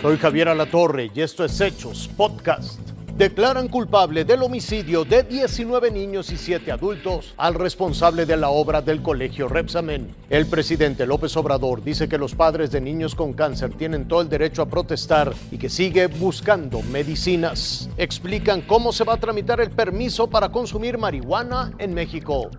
Soy Javier Alatorre y esto es Hechos Podcast. Declaran culpable del homicidio de 19 niños y 7 adultos al responsable de la obra del colegio Repsamen. El presidente López Obrador dice que los padres de niños con cáncer tienen todo el derecho a protestar y que sigue buscando medicinas. Explican cómo se va a tramitar el permiso para consumir marihuana en México.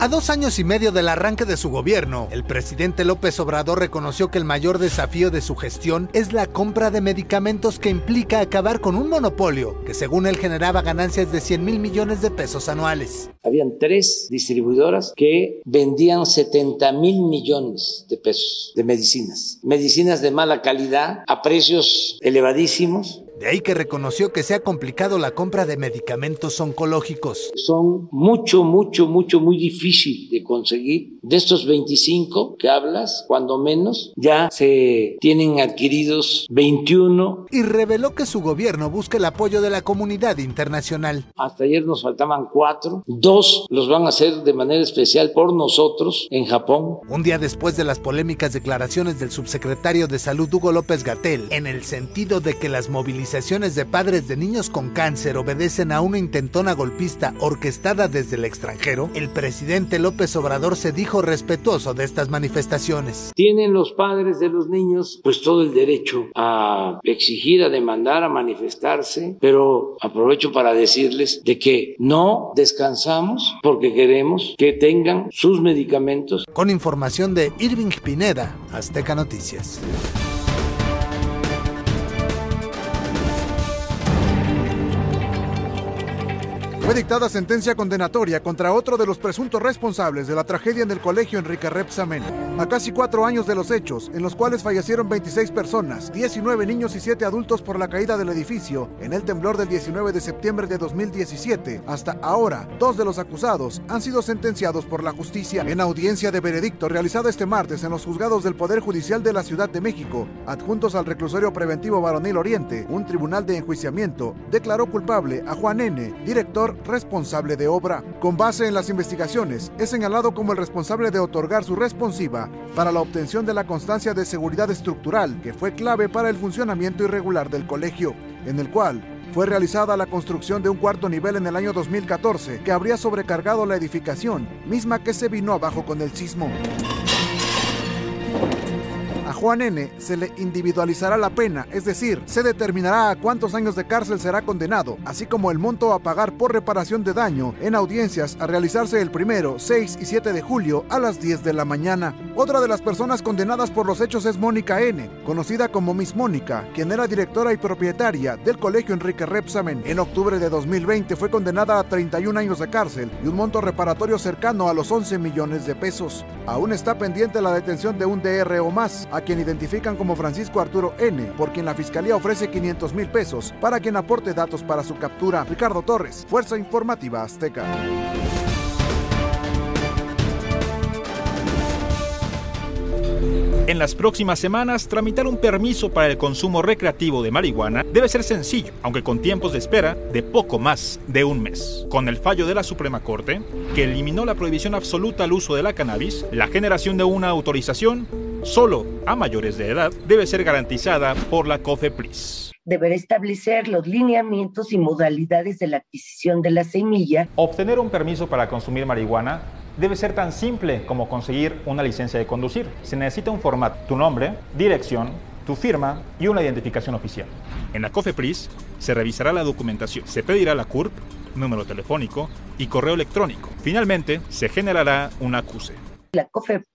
A dos años y medio del arranque de su gobierno, el presidente López Obrador reconoció que el mayor desafío de su gestión es la compra de medicamentos que implica acabar con un monopolio que según él generaba ganancias de 100 mil millones de pesos anuales. Habían tres distribuidoras que vendían 70 mil millones de pesos de medicinas. Medicinas de mala calidad a precios elevadísimos de ahí que reconoció que se ha complicado la compra de medicamentos oncológicos. Son mucho, mucho, mucho, muy difícil de conseguir. De estos 25 que hablas, cuando menos, ya se tienen adquiridos 21. Y reveló que su gobierno busca el apoyo de la comunidad internacional. Hasta ayer nos faltaban cuatro. Dos los van a hacer de manera especial por nosotros en Japón. Un día después de las polémicas declaraciones del subsecretario de Salud Hugo López Gatel, en el sentido de que las movilizaciones organizaciones de padres de niños con cáncer obedecen a una intentona golpista orquestada desde el extranjero, el presidente López Obrador se dijo respetuoso de estas manifestaciones. Tienen los padres de los niños pues todo el derecho a exigir, a demandar, a manifestarse, pero aprovecho para decirles de que no descansamos porque queremos que tengan sus medicamentos. Con información de Irving Pineda, Azteca Noticias. Fue dictada sentencia condenatoria contra otro de los presuntos responsables de la tragedia en el colegio Enrique Repsamen. A casi cuatro años de los hechos, en los cuales fallecieron 26 personas, 19 niños y 7 adultos por la caída del edificio en el temblor del 19 de septiembre de 2017, hasta ahora, dos de los acusados han sido sentenciados por la justicia. En audiencia de veredicto realizada este martes en los juzgados del Poder Judicial de la Ciudad de México, adjuntos al reclusorio preventivo Varonil Oriente, un tribunal de enjuiciamiento declaró culpable a Juan N., director responsable de obra. Con base en las investigaciones, es señalado como el responsable de otorgar su responsiva para la obtención de la constancia de seguridad estructural que fue clave para el funcionamiento irregular del colegio, en el cual fue realizada la construcción de un cuarto nivel en el año 2014 que habría sobrecargado la edificación, misma que se vino abajo con el sismo. Juan N. se le individualizará la pena, es decir, se determinará a cuántos años de cárcel será condenado, así como el monto a pagar por reparación de daño en audiencias a realizarse el primero, 6 y 7 de julio a las 10 de la mañana. Otra de las personas condenadas por los hechos es Mónica N., conocida como Miss Mónica, quien era directora y propietaria del colegio Enrique Repsamen. En octubre de 2020 fue condenada a 31 años de cárcel y un monto reparatorio cercano a los 11 millones de pesos. Aún está pendiente la detención de un DR o más, a quien identifican como Francisco Arturo N., por quien la fiscalía ofrece 500 mil pesos para quien aporte datos para su captura. Ricardo Torres, Fuerza Informativa Azteca. En las próximas semanas, tramitar un permiso para el consumo recreativo de marihuana debe ser sencillo, aunque con tiempos de espera de poco más de un mes. Con el fallo de la Suprema Corte, que eliminó la prohibición absoluta al uso de la cannabis, la generación de una autorización solo a mayores de edad debe ser garantizada por la COFEPRIS deberá establecer los lineamientos y modalidades de la adquisición de la semilla. Obtener un permiso para consumir marihuana debe ser tan simple como conseguir una licencia de conducir. Se necesita un formato, tu nombre, dirección, tu firma y una identificación oficial. En la COFEPRIS se revisará la documentación, se pedirá la CURP, número telefónico y correo electrónico. Finalmente, se generará un acuse. La COFEPRIS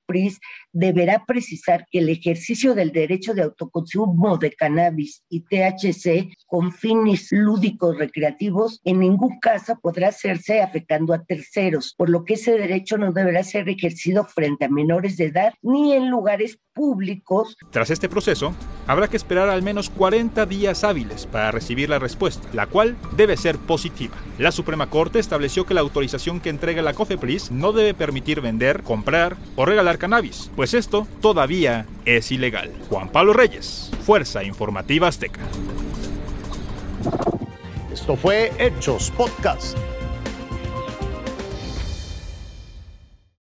deberá precisar que el ejercicio del derecho de autoconsumo de cannabis y THC con fines lúdicos recreativos en ningún caso podrá hacerse afectando a terceros, por lo que ese derecho no deberá ser ejercido frente a menores de edad ni en lugares públicos. Tras este proceso, habrá que esperar al menos 40 días hábiles para recibir la respuesta, la cual debe ser positiva. La Suprema Corte estableció que la autorización que entrega la COFEPRIS no debe permitir vender, comprar o regalar cannabis, pues esto todavía es ilegal. Juan Pablo Reyes, Fuerza Informativa Azteca. Esto fue Hechos Podcast.